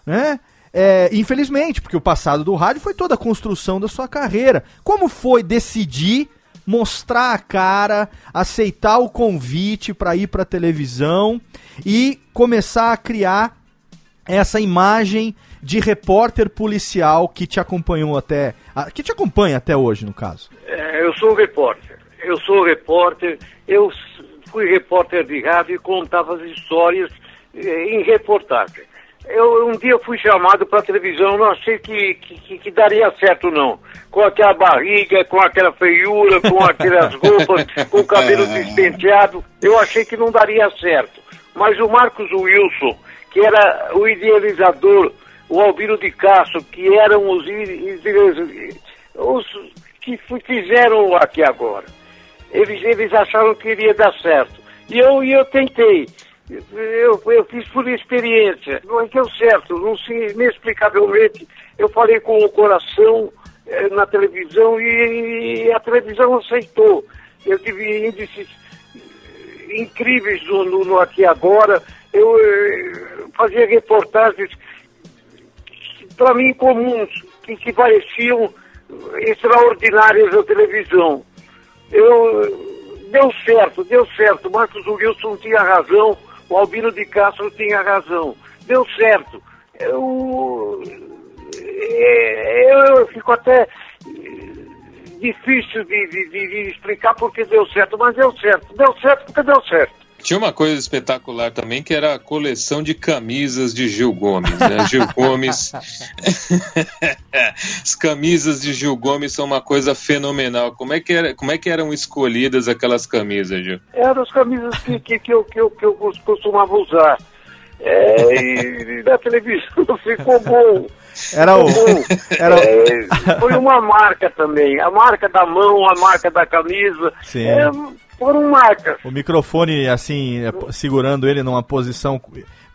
né? É, infelizmente, porque o passado do rádio foi toda a construção da sua carreira. Como foi decidir mostrar a cara, aceitar o convite para ir para televisão e começar a criar essa imagem de repórter policial que te acompanhou até, que te acompanha até hoje, no caso. É, eu sou repórter. Eu sou repórter. Eu fui repórter de rádio e contava as histórias em reportagem. Eu um dia fui chamado para televisão, não achei que, que, que, daria certo não. Com aquela barriga, com aquela feiura, com aquelas roupas, com o cabelo despenteado, eu achei que não daria certo. Mas o Marcos Wilson, que era o idealizador, o Albino de Castro, que eram os, os que fizeram aqui agora, eles, eles acharam que iria dar certo. E eu, e eu tentei. Eu, eu fiz por experiência. Não deu certo, não se, inexplicavelmente. Eu falei com o coração eh, na televisão e, e, a televisão aceitou. Eu tive índices incríveis no, no, no Aqui Agora. Eu eh, fazia reportagens, para mim, comuns, que, que pareciam extraordinárias na televisão. Eu, deu certo, deu certo. Marcos Wilson tinha razão o Albino de Castro tinha razão. Deu certo. Eu, eu, eu fico até difícil de, de, de, explicar porque deu certo, mas deu certo. Deu certo porque deu certo. Tinha uma coisa espetacular também, que era a coleção de camisas de Gil Gomes, né? Gil Gomes. As camisas de Gil Gomes são uma coisa fenomenal. Como é que, era, como é que eram escolhidas aquelas camisas, Gil? Eram as camisas que, que, que, eu, que, eu, que eu costumava usar. É, e na televisão ficou bom. Era o. Era o... É, foi uma marca também. A marca da mão, a marca da camisa. Sim. É, foram marcas. O microfone, assim, é, segurando ele numa posição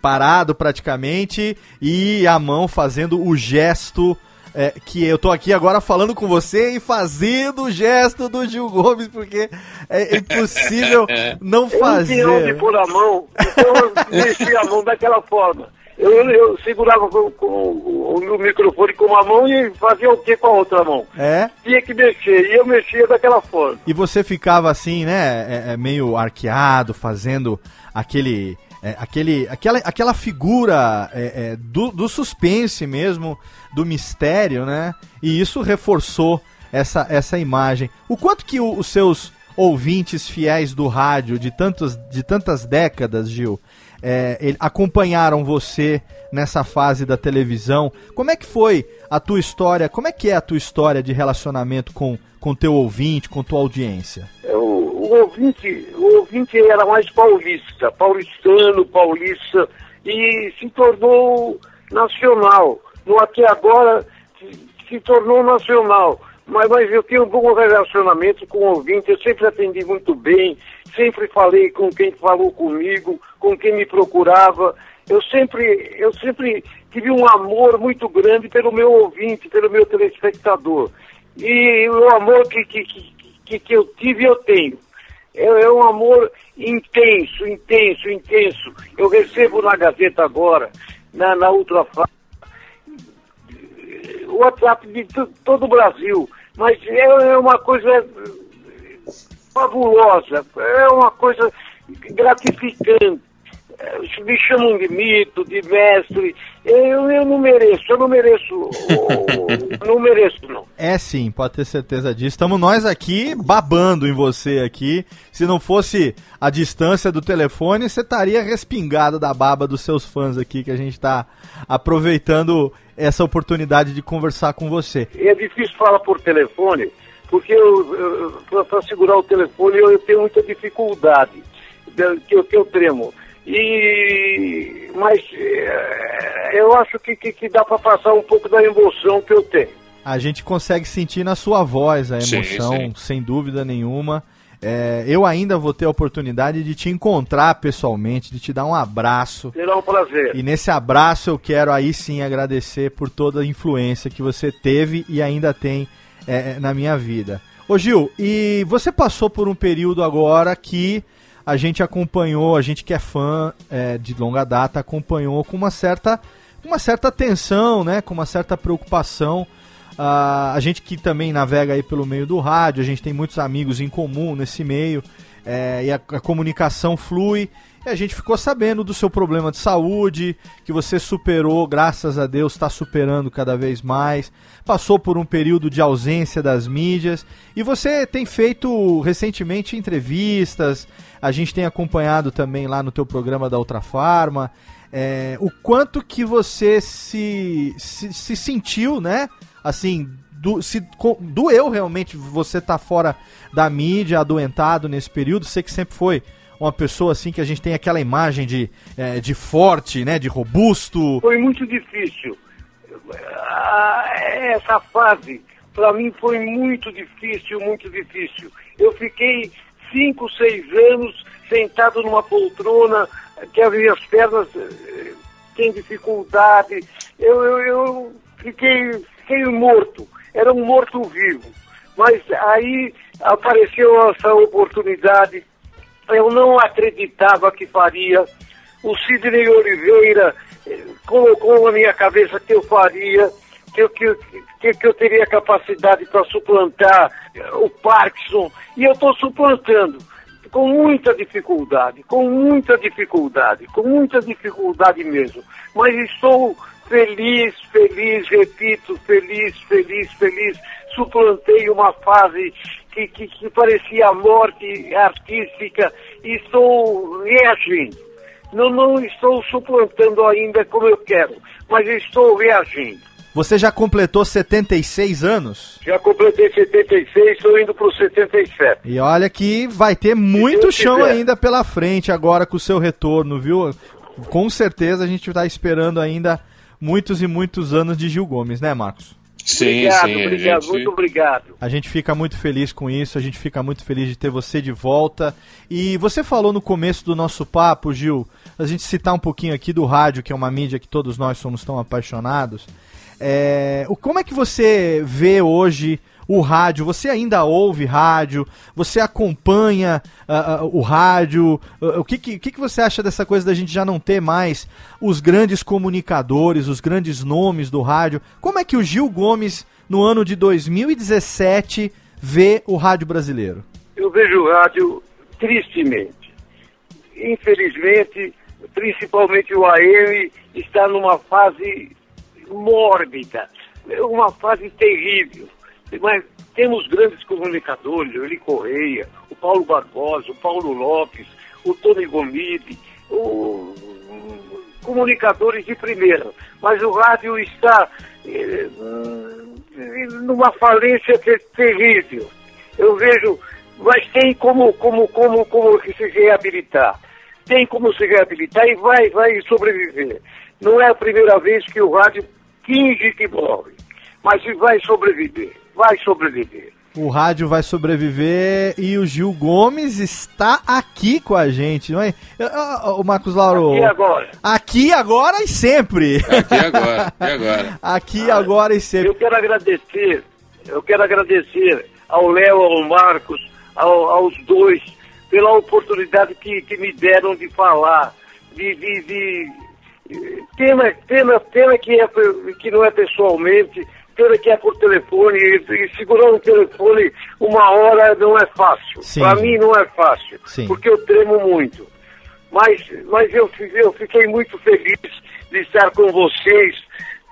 parado praticamente e a mão fazendo o gesto. é, que eu tô aqui agora falando com você e fazendo o gesto do Gil Gomes, porque é impossível não Eu não tinha onde fazer. pôr a mão, então eu mexia a mão daquela forma. Eu, eu segurava com, com o, o microfone com uma mão e fazia o que com a outra mão? É? Tinha que mexer, e eu mexia daquela forma. E você ficava assim, né, é, é, meio arqueado, fazendo aquele, é, aquele, aquela, aquela figura é, é, do, do suspense mesmo, do mistério, né? E isso reforçou essa, essa imagem. O quanto que o- os seus ouvintes fiéis do rádio de, tantos, de tantas décadas, Gil, é, acompanharam você nessa fase da televisão. Como é que foi a tua história? Como é que é a tua história de relacionamento com com teu ouvinte, com tua audiência? É, O, o ouvinte, o ouvinte era mais paulista, paulistano, paulista, e se tornou nacional. No até agora se, se tornou nacional. Mas, mas eu tenho um bom relacionamento com o ouvinte, eu sempre atendi muito bem, sempre falei com quem falou comigo, com quem me procurava. Eu sempre, eu sempre tive um amor muito grande pelo meu ouvinte, pelo meu telespectador. E o amor que, que, que, que, eu tive, eu tenho. É, é um amor intenso, intenso, intenso. Eu recebo na Gazeta agora, na, na Ultrafa, o WhatsApp de to- todo o Brasil. Mas é, é uma coisa fabulosa, é uma coisa gratificante. É, Me chamam de mito, de mestre. Eu, eu não mereço, eu não mereço. não mereço, não. É sim, pode ter certeza disso. Estamos nós aqui babando em você aqui. Se não fosse a distância do telefone, você estaria respingado da baba dos seus fãs aqui, que a gente está aproveitando essa oportunidade de conversar com você. É difícil falar por telefone, porque para segurar o telefone eu, eu tenho muita dificuldade, de- que eu, que eu tremo. E, mas é, eu acho que, que, que dá para passar um pouco da emoção que eu tenho. A gente consegue sentir na sua voz a Sim, emoção, sim. sem dúvida nenhuma. É, eu ainda vou ter a oportunidade de te encontrar pessoalmente, de te dar um abraço. Será um prazer. E nesse abraço eu quero aí sim agradecer por toda a influência que você teve e ainda tem é, na minha vida. Ô Gil, e você passou por um período agora que a gente acompanhou, a gente que é fã é, de longa data, acompanhou com uma certa, uma certa tensão, né, com uma certa preocupação. Ah, a gente que também navega aí pelo meio do rádio, a gente tem muitos amigos em comum nesse meio, é, e a, a comunicação flui. E a gente ficou sabendo do seu problema de saúde, que você superou, graças a Deus, está superando cada vez mais. Passou por um período de ausência das mídias. E você tem feito recentemente entrevistas. A gente tem acompanhado também lá no teu programa da Ultra Farma. é, o quanto que você se, se, se sentiu, né? Assim, do, se doeu realmente você estar fora da mídia, adoentado nesse período. Você que sempre foi uma pessoa assim que a gente tem aquela imagem de, é, de forte, né? De robusto. Foi muito difícil. Ah, Essa fase, para mim, foi muito difícil, muito difícil. Eu fiquei cinco, seis anos sentado numa poltrona, que as minhas pernas eh, têm dificuldade. Eu, eu, eu fiquei, fiquei morto, era um morto-vivo. Mas aí apareceu essa oportunidade, eu não acreditava que faria. O Sidney Oliveira eh, colocou na minha cabeça que eu faria, que eu, que, que, que eu teria capacidade para suplantar eh, o Parkinson, e eu estou suplantando com muita dificuldade, com muita dificuldade, com muita dificuldade mesmo. Mas estou feliz, feliz, repito, feliz, feliz, feliz. Suplantei uma fase que, que, que parecia a morte artística e estou reagindo. Não, não estou suplantando ainda como eu quero, mas estou reagindo. Você já completou 76 anos? Já completei 76, estou indo para os 77. E olha que vai ter muito chão quiser. ainda pela frente agora com o seu retorno, viu? Com certeza a gente está esperando ainda muitos e muitos anos de Gil Gomes, né, Marcos? Sim, obrigado, sim. a obrigado, gente- muito obrigado. A gente fica muito feliz com isso, a gente fica muito feliz de ter você de volta. E você falou no começo do nosso papo, Gil, a gente citar um pouquinho aqui do rádio, que é uma mídia que todos nós somos tão apaixonados. É, o- como é que você vê hoje o rádio? Você ainda ouve rádio? Você acompanha ah, ah, o rádio? Ah, o que, que, que você acha dessa coisa da gente já não ter mais os grandes comunicadores, os grandes nomes do rádio? Como é que o Gil Gomes, no ano de 2017, vê o rádio brasileiro? Eu vejo o rádio tristemente. Infelizmente, principalmente o AM está numa fase mórbida, uma fase terrível. Mas temos grandes comunicadores, o Eli Correia, o Paulo Barbosa, o Paulo Lopes, o Tony Gomide, o, comunicadores de primeira. Mas o rádio está eh, hum, numa falência ter- terrível. Eu vejo, mas tem como, como, como, como se reabilitar. Tem como se reabilitar e vai, vai sobreviver. Não é a primeira vez que o rádio finge que morre, mas vai sobreviver, vai sobreviver. O rádio vai sobreviver e o Gil Gomes está aqui com a gente, não é? O Marcos Lauro. E agora? Aqui, agora e sempre. Aqui agora, e agora? Aqui, agora e sempre. Eu quero agradecer, eu quero agradecer ao Léo, ao Marcos, ao- aos dois, pela oportunidade que, que me deram de falar, de, de, de- pena, pena, pena que, é, que não é pessoalmente, pena que é por telefone, e, segurar um telefone uma hora não é fácil. Para mim não é fácil, Sim. porque eu tremo muito. Mas, mas eu, eu fiquei muito feliz de estar com vocês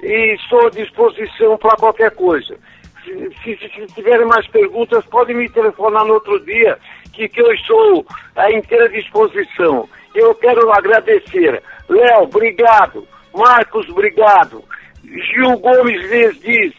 e estou à disposição para qualquer coisa. Se, se, se tiverem mais perguntas, podem me telefonar no outro dia, que, que eu estou à inteira disposição. Eu quero agradecer. Léo, obrigado. Marcos, obrigado. Gil Gomes lhes diz,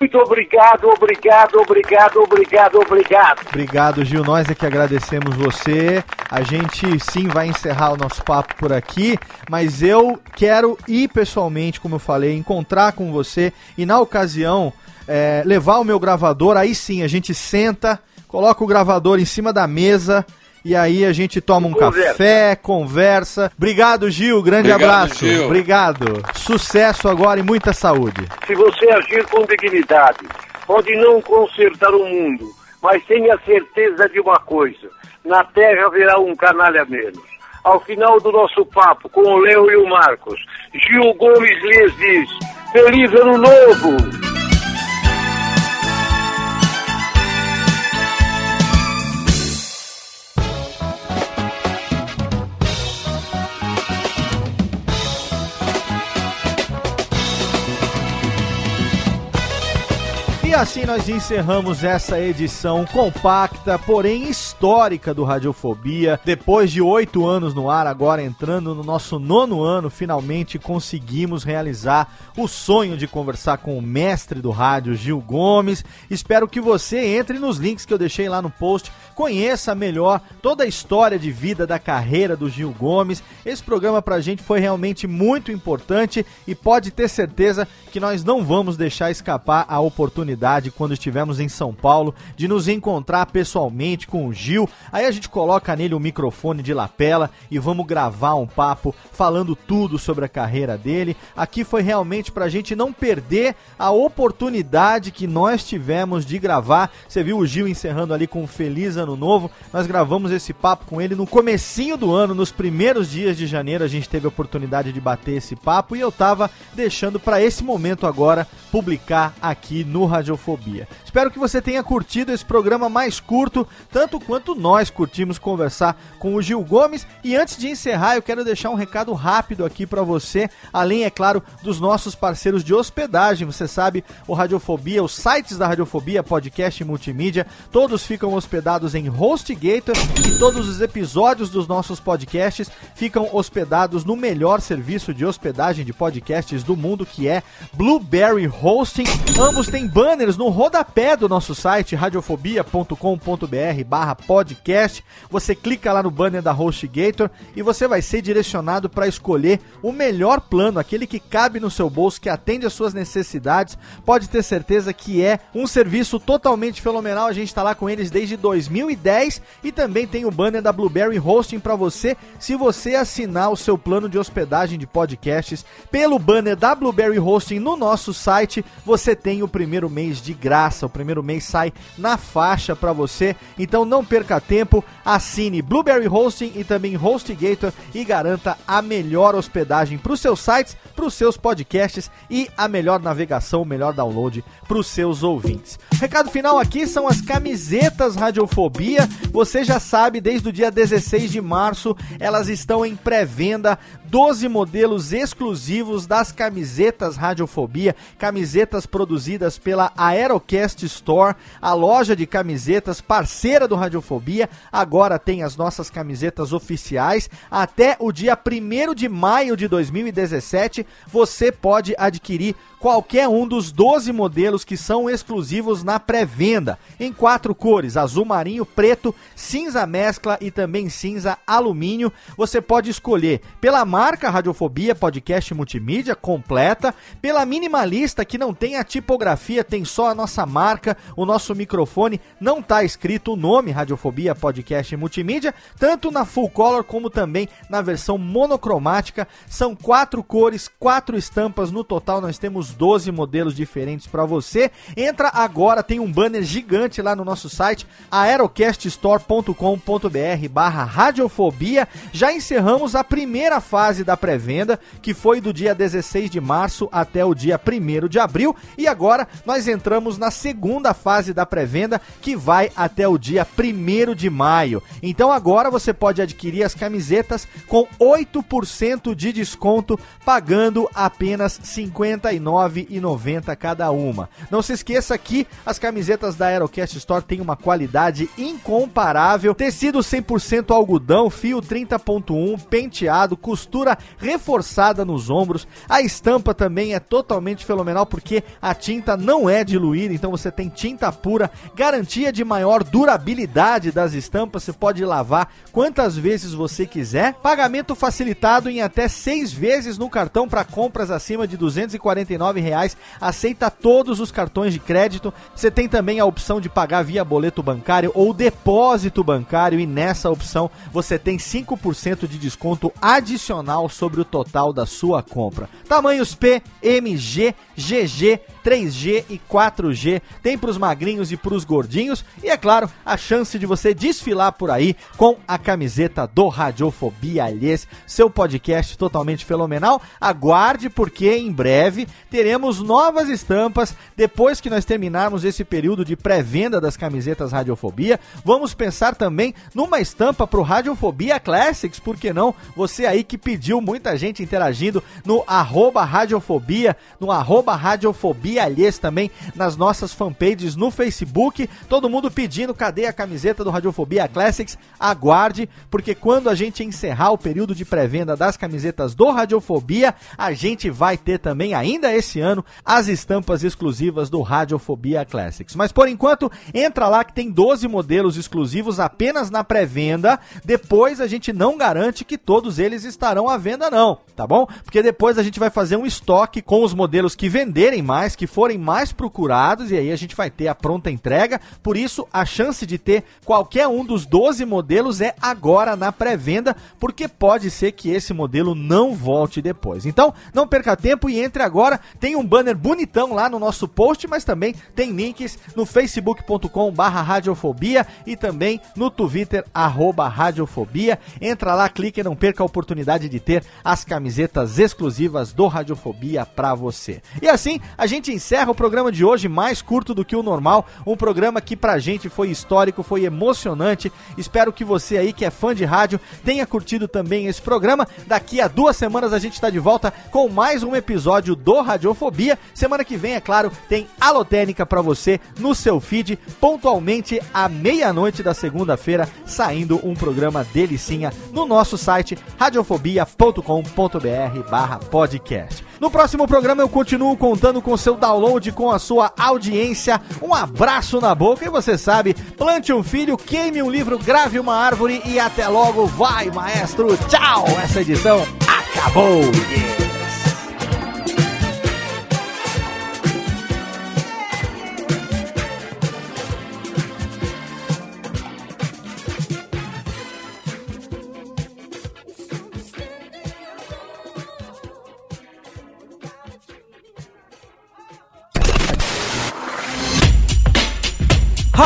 muito obrigado, obrigado, obrigado, obrigado, obrigado. Obrigado, Gil. Nós é que agradecemos você. A gente sim vai encerrar o nosso papo por aqui, mas eu quero ir pessoalmente, como eu falei, encontrar com você e na ocasião é, levar o meu gravador. Aí sim a gente senta, coloca o gravador em cima da mesa. E aí a gente toma um Conversa. café, conversa. Obrigado, Gil. Grande Obrigado, abraço. Gil. Obrigado. Sucesso agora e muita saúde. Se você agir com dignidade, pode não consertar o mundo, mas tenha certeza de uma coisa: na Terra haverá um canalha menos. Ao final do nosso papo com o Léo e o Marcos, Gil Gomes lhes diz: Feliz Ano Novo! Assim nós encerramos essa edição compacta, porém histórica do Radiofobia. Depois de oito anos no ar, agora entrando no nosso nono ano, finalmente conseguimos realizar o sonho de conversar com o mestre do rádio, Gil Gomes. Espero que você entre nos links que eu deixei lá no post, conheça melhor toda a história de vida da carreira do Gil Gomes. Esse programa pra gente foi realmente muito importante e pode ter certeza que nós não vamos deixar escapar a oportunidade quando estivermos em São Paulo de nos encontrar pessoalmente com o Gil. Aí a gente coloca nele o microfone de lapela e vamos gravar um papo falando tudo sobre a carreira dele. Aqui foi realmente pra gente não perder a oportunidade que nós tivemos de gravar. Você viu o Gil encerrando ali com um feliz ano novo. Nós gravamos esse papo com ele no comecinho do ano, nos primeiros dias de janeiro, a gente teve a oportunidade de bater esse papo e eu tava deixando pra esse momento agora publicar aqui no Radiofobia. Espero que você tenha curtido esse programa mais curto, tanto quanto nós curtimos conversar com o Gil Gomes. E antes de encerrar, eu quero deixar um recado rápido aqui para você, além, é claro, dos nossos parceiros de hospedagem. Você sabe, o Radiofobia, os sites da Radiofobia, podcast e multimídia, todos ficam hospedados em HostGator e todos os episódios dos nossos podcasts ficam hospedados no melhor serviço de hospedagem de podcasts do mundo, que é Blueberry Hosting. Ambos têm banners no rodapé do nosso site, radiofobia.com.br barra podcast. Você clica lá no banner da HostGator e você vai ser direcionado para escolher o melhor plano, aquele que cabe no seu bolso, que atende às suas necessidades. Pode ter certeza que é um serviço totalmente fenomenal. A gente está lá com eles desde 2010 e também tem o banner da Blueberry Hosting para você, se você assinar o seu plano de hospedagem de podcasts pelo banner da Blueberry Hosting no nosso site, você tem o primeiro mês de graça. O primeiro mês sai na faixa para você. Então não perca tempo, assine Blueberry Hosting e também HostGator e garanta a melhor hospedagem para os seus sites, para os seus podcasts e a melhor navegação, o melhor download para os seus ouvintes. Recado final aqui são as camisetas Radiofobia. Você já sabe, desde o dia 16 de março, elas estão em pré-venda. 12 modelos exclusivos das camisetas Radiofobia, camisetas produzidas pela Aerocast Store, a loja de camisetas parceira do Radiofobia. Agora tem as nossas camisetas oficiais. Até o dia 1 de maio de 2017, você pode adquirir qualquer um dos 12 modelos que são exclusivos na pré-venda, em quatro cores: azul marinho, preto, cinza mescla e também cinza alumínio. Você pode escolher pela marca Radiofobia Podcast Multimídia completa, pela minimalista que não tem a tipografia, tem só a nossa marca, o nosso microfone, não está escrito o nome Radiofobia Podcast Multimídia, tanto na full color como também na versão monocromática. São quatro cores, quatro estampas no total. Nós temos 12 modelos diferentes para você. Entra agora, tem um banner gigante lá no nosso site, aerocaststore.com.br barra radiofobia. Já encerramos a primeira fase da pré-venda, que foi do dia 16 de março até o dia 1 de abril. E agora nós entramos na segunda fase da pré-venda, que vai até o dia 1 de maio. Então agora você pode adquirir as camisetas com 8% de desconto, pagando apenas R$ 59,90 cada uma. Não se esqueça que as camisetas da Aerocast Store têm uma qualidade incomparável, tecido 100% algodão, fio 30.1, penteado, costura reforçada nos ombros. A estampa também é totalmente fenomenal porque a tinta não é diluída, então você tem tinta pura, garantia de maior durabilidade das estampas, você pode lavar quantas vezes você quiser. Pagamento facilitado em até seis vezes no cartão para compras acima de 249 reais. Aceita todos os cartões de crédito. Você tem também a opção de pagar via boleto bancário ou depósito bancário e nessa opção você tem 5% de desconto adicional sobre o total da sua compra. Tamanhos P, MG, GG, 3G e 4G. Tem para os magrinhos e para os gordinhos. E é claro, a chance de você desfilar por aí com a camiseta do Radiofobia Alhês, seu podcast totalmente fenomenal. Aguarde, porque em breve teremos novas estampas. Depois que nós terminarmos esse período de pré-venda das camisetas Radiofobia, vamos pensar também numa estampa para o Radiofobia Classics, por que não? Você aí que pediu muita gente interagindo no arroba Radiofobia, no arroba Radiofobia Alhês também, nas nossas fanpages no Facebook. Todo mundo pedindo cadê a camiseta do Radiofobia Classics. Aguarde, porque quando a gente encerrar o período de pré-venda das camisetas do Radiofobia, a gente vai ter também, ainda esse ano, as estampas exclusivas do Radiofobia Classics. Mas por enquanto, entra lá que tem 12 modelos exclusivos apenas na pré-venda. Depois a gente não garante que todos eles estarão à venda, não, tá bom? Porque depois a gente vai fazer um estoque com os modelos que venderem mais, que forem mais procurados, e aí a gente vai ter a pronta entrega. Por isso, a chance de ter qualquer um dos 12 modelos é agora na pré-venda, porque pode ser que esse modelo não volte depois. Então, não perca tempo e entre agora. Tem um banner bonitão lá no nosso post, mas também tem links no facebook.com barra radiofobia e também no Twitter, arroba radiofobia. Entra lá, clique e não perca a oportunidade de ter as camisetas exclusivas do Radiofobia para você. E assim, a gente gente encerra o programa de hoje mais curto do que o normal, um programa que pra gente foi histórico, foi emocionante. Espero que você aí que é fã de rádio tenha curtido também esse programa. Daqui a duas semanas a gente tá de volta com mais um episódio do Radiofobia. Semana que vem, é claro, tem Alotênica pra você no seu feed, pontualmente à meia-noite da segunda-feira, saindo um programa delicinha no nosso site radiofobia.com.br barra podcast. No próximo programa eu continuo contando com seu download, com a sua audiência. Um abraço na boca e você sabe, plante um filho, queime um livro, grave uma árvore e até logo. Vai, maestro. Tchau. Essa edição acabou. Yeah.